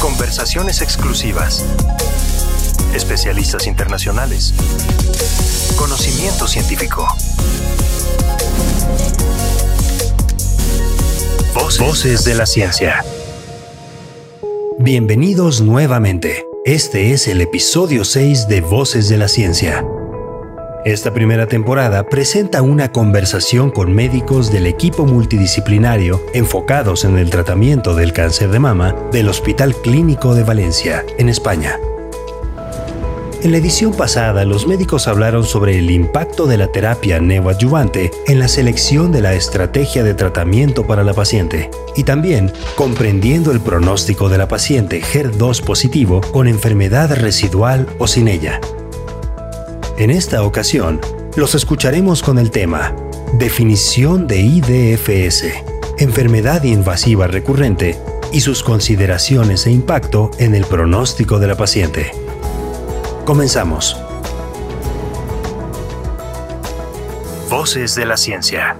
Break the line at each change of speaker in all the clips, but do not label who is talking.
Conversaciones exclusivas. Especialistas internacionales. Conocimiento científico. Voces, de la ciencia. Bienvenidos nuevamente. Este es el episodio 6 de Voces de la Ciencia. Esta primera temporada presenta una conversación con médicos del equipo multidisciplinario enfocados en el tratamiento del cáncer de mama del Hospital Clínico de Valencia, en España. En la edición pasada, los médicos hablaron sobre el impacto de la terapia neoadyuvante en la selección de la estrategia de tratamiento para la paciente y también comprendiendo el pronóstico de la paciente HER2 positivo con enfermedad residual o sin ella. En esta ocasión, los escucharemos con el tema Definición de IDFS, enfermedad invasiva recurrente y sus consideraciones e impacto en el pronóstico de la paciente. Comenzamos. Voces de la ciencia.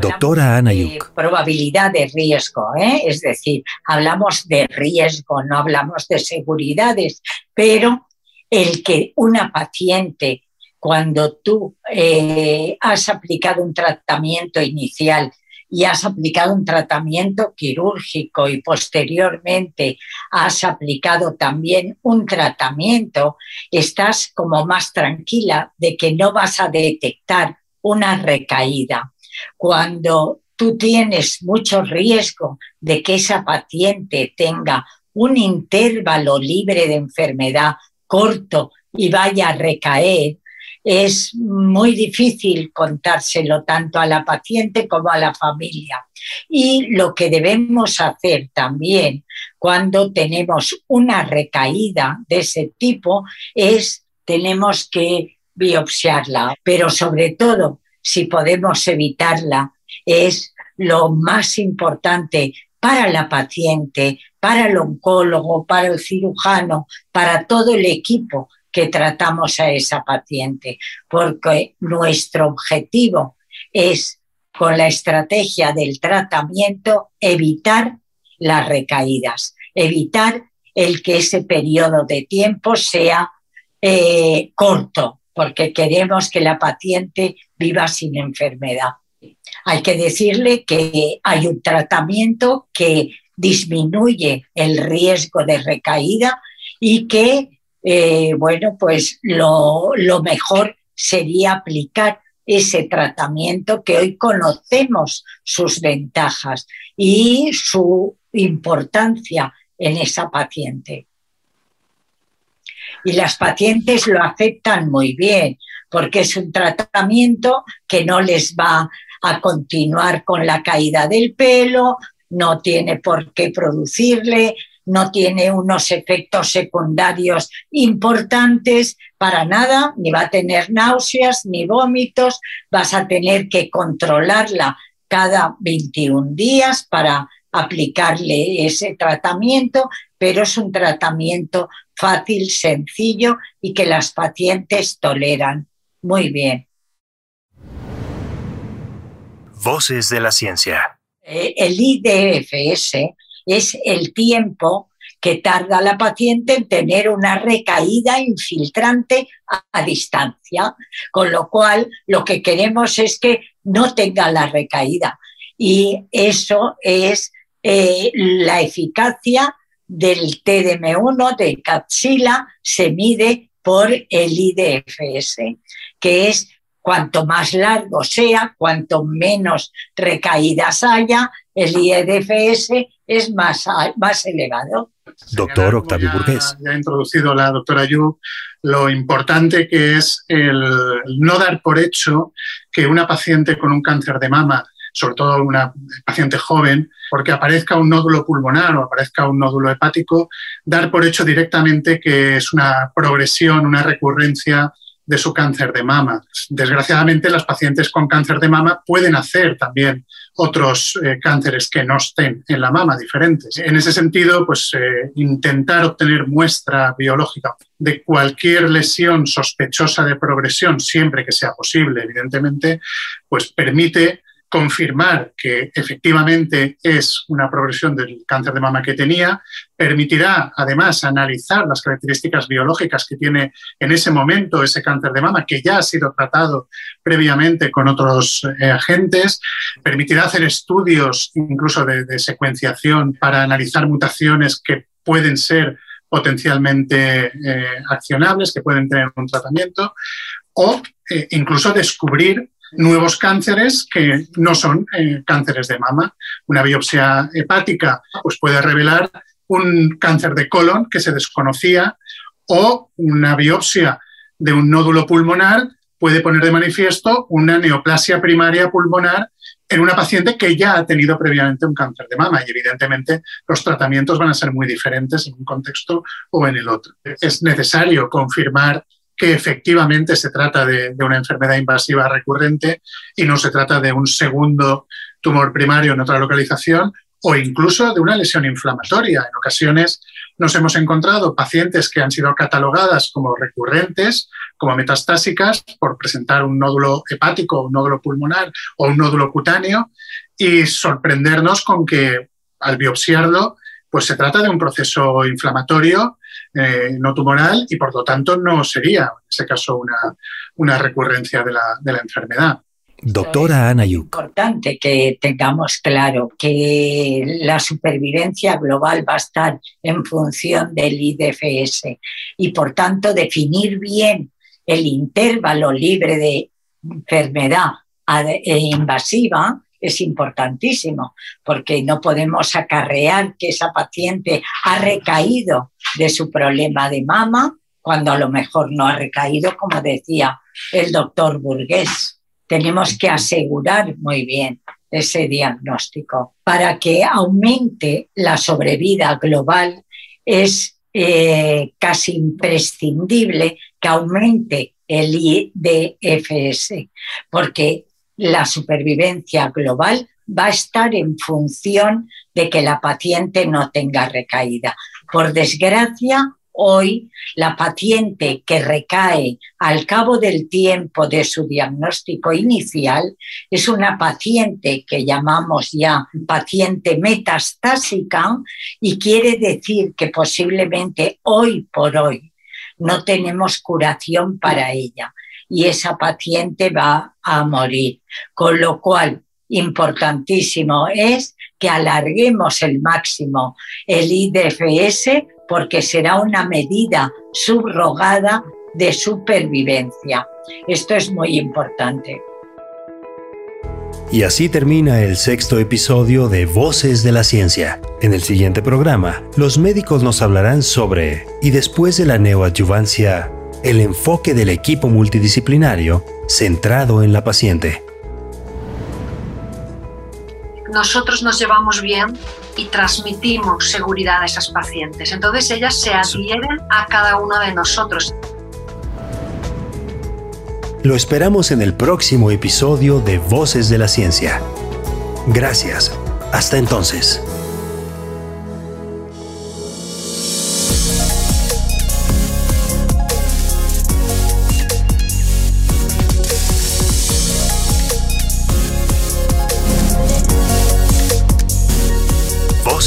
Doctora Ana Yuk.
Probabilidad de riesgo, ¿eh? es decir, hablamos de riesgo, no hablamos de seguridades, pero el que una paciente, cuando tú eh, has aplicado un tratamiento inicial y has aplicado un tratamiento quirúrgico y posteriormente has aplicado también un tratamiento, estás como más tranquila de que no vas a detectar una recaída. Cuando tú tienes mucho riesgo de que esa paciente tenga un intervalo libre de enfermedad corto y vaya a recaer, es muy difícil contárselo tanto a la paciente como a la familia. Y lo que debemos hacer también cuando tenemos una recaída de ese tipo es tenemos que biopsiarla, pero sobre todo si podemos evitarla es lo más importante para la paciente, para el oncólogo, para el cirujano, para todo el equipo que tratamos a esa paciente, porque nuestro objetivo es, con la estrategia del tratamiento, evitar las recaídas, evitar el que ese periodo de tiempo sea eh, corto, porque queremos que la paciente viva sin enfermedad. Hay que decirle que hay un tratamiento que disminuye el riesgo de recaída y que, eh, bueno, pues lo, lo mejor sería aplicar ese tratamiento que hoy conocemos sus ventajas y su importancia en esa paciente. Y las pacientes lo aceptan muy bien, porque es un tratamiento que no les va a continuar con la caída del pelo, no tiene por qué producirle, no tiene unos efectos secundarios importantes para nada, ni va a tener náuseas ni vómitos, vas a tener que controlarla cada 21 días para aplicarle ese tratamiento, pero es un tratamiento fácil, sencillo y que las pacientes toleran muy bien.
Voces de la ciencia.
Eh, el IDFS es el tiempo que tarda la paciente en tener una recaída infiltrante a, distancia, con lo cual lo que queremos es que no tenga la recaída. Y eso es eh, la eficacia del TDM1 de Capsila, se mide por el IDFS, que es Cuanto más largo sea, cuanto menos recaídas haya, el IEDFS es más, más elevado.
Doctor Octavio Burgués.
Ya, ha introducido la doctora Yu lo importante que es el no dar por hecho que una paciente con un cáncer de mama, sobre todo una paciente joven, porque aparezca un nódulo pulmonar o aparezca un nódulo hepático, dar por hecho directamente que es una progresión, una recurrencia de su cáncer de mama. Desgraciadamente, las pacientes con cáncer de mama pueden hacer también otros eh, cánceres que no estén en la mama, diferentes. En ese sentido, pues eh, intentar obtener muestra biológica de cualquier lesión sospechosa de progresión, siempre que sea posible, evidentemente, pues permite confirmar que efectivamente es una progresión del cáncer de mama que tenía, permitirá además analizar las características biológicas que tiene en ese momento ese cáncer de mama, que ya ha sido tratado previamente con otros eh, agentes, permitirá hacer estudios incluso de, secuenciación para analizar mutaciones que pueden ser potencialmente eh, accionables, que pueden tener un tratamiento, o eh, incluso descubrir nuevos cánceres que no son eh, cánceres de mama. Una biopsia hepática pues puede revelar un cáncer de colon que se desconocía o una biopsia de un nódulo pulmonar puede poner de manifiesto una neoplasia primaria pulmonar en una paciente que ya ha tenido previamente un cáncer de mama y evidentemente los tratamientos van a ser muy diferentes en un contexto o en el otro. Es necesario confirmar que efectivamente se trata de, una enfermedad invasiva recurrente y no se trata de un segundo tumor primario en otra localización o incluso de una lesión inflamatoria. En ocasiones nos hemos encontrado pacientes que han sido catalogadas como recurrentes, como metastásicas, por presentar un nódulo hepático, un nódulo pulmonar o un nódulo cutáneo y sorprendernos con que al biopsiarlo, pues se trata de un proceso inflamatorio eh, no tumoral y por lo tanto no sería en ese caso una, recurrencia de la, enfermedad.
Doctora Ana
Es importante que tengamos claro que la supervivencia global va a estar en función del IDFS y por tanto definir bien el intervalo libre de enfermedad e invasiva es importantísimo, porque no podemos acarrear que esa paciente ha recaído de su problema de mama cuando a lo mejor no ha recaído, como decía el doctor Burgués. Tenemos que asegurar muy bien ese diagnóstico. Para que aumente la sobrevida global es eh, casi imprescindible que aumente el IDFS, porque la supervivencia global va a estar en función de que la paciente no tenga recaída. Por desgracia, hoy la paciente que recae al cabo del tiempo de su diagnóstico inicial es una paciente que llamamos ya paciente metastásica y quiere decir que posiblemente hoy por hoy no tenemos curación para ella y esa paciente va a morir. Con lo cual, importantísimo es que alarguemos el máximo el IDFS porque será una medida subrogada de supervivencia. Esto es muy importante.
Y así termina el sexto episodio de Voces de la Ciencia. En el siguiente programa, los médicos nos hablarán sobre, y después de la neoadyuvancia, el enfoque del equipo multidisciplinario centrado en la paciente.
Nosotros nos llevamos bien y transmitimos seguridad a esas pacientes. Entonces ellas se adhieren a cada uno de nosotros.
Lo esperamos en el próximo episodio de Voces de la Ciencia. Gracias. Hasta entonces.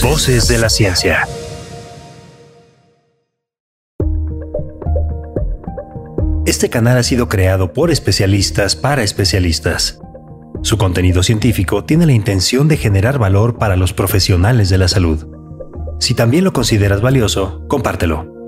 Voces de la Ciencia. Este canal ha sido creado por especialistas para especialistas. Su contenido científico tiene la intención de generar valor para los profesionales de la salud. Si también lo consideras valioso, compártelo.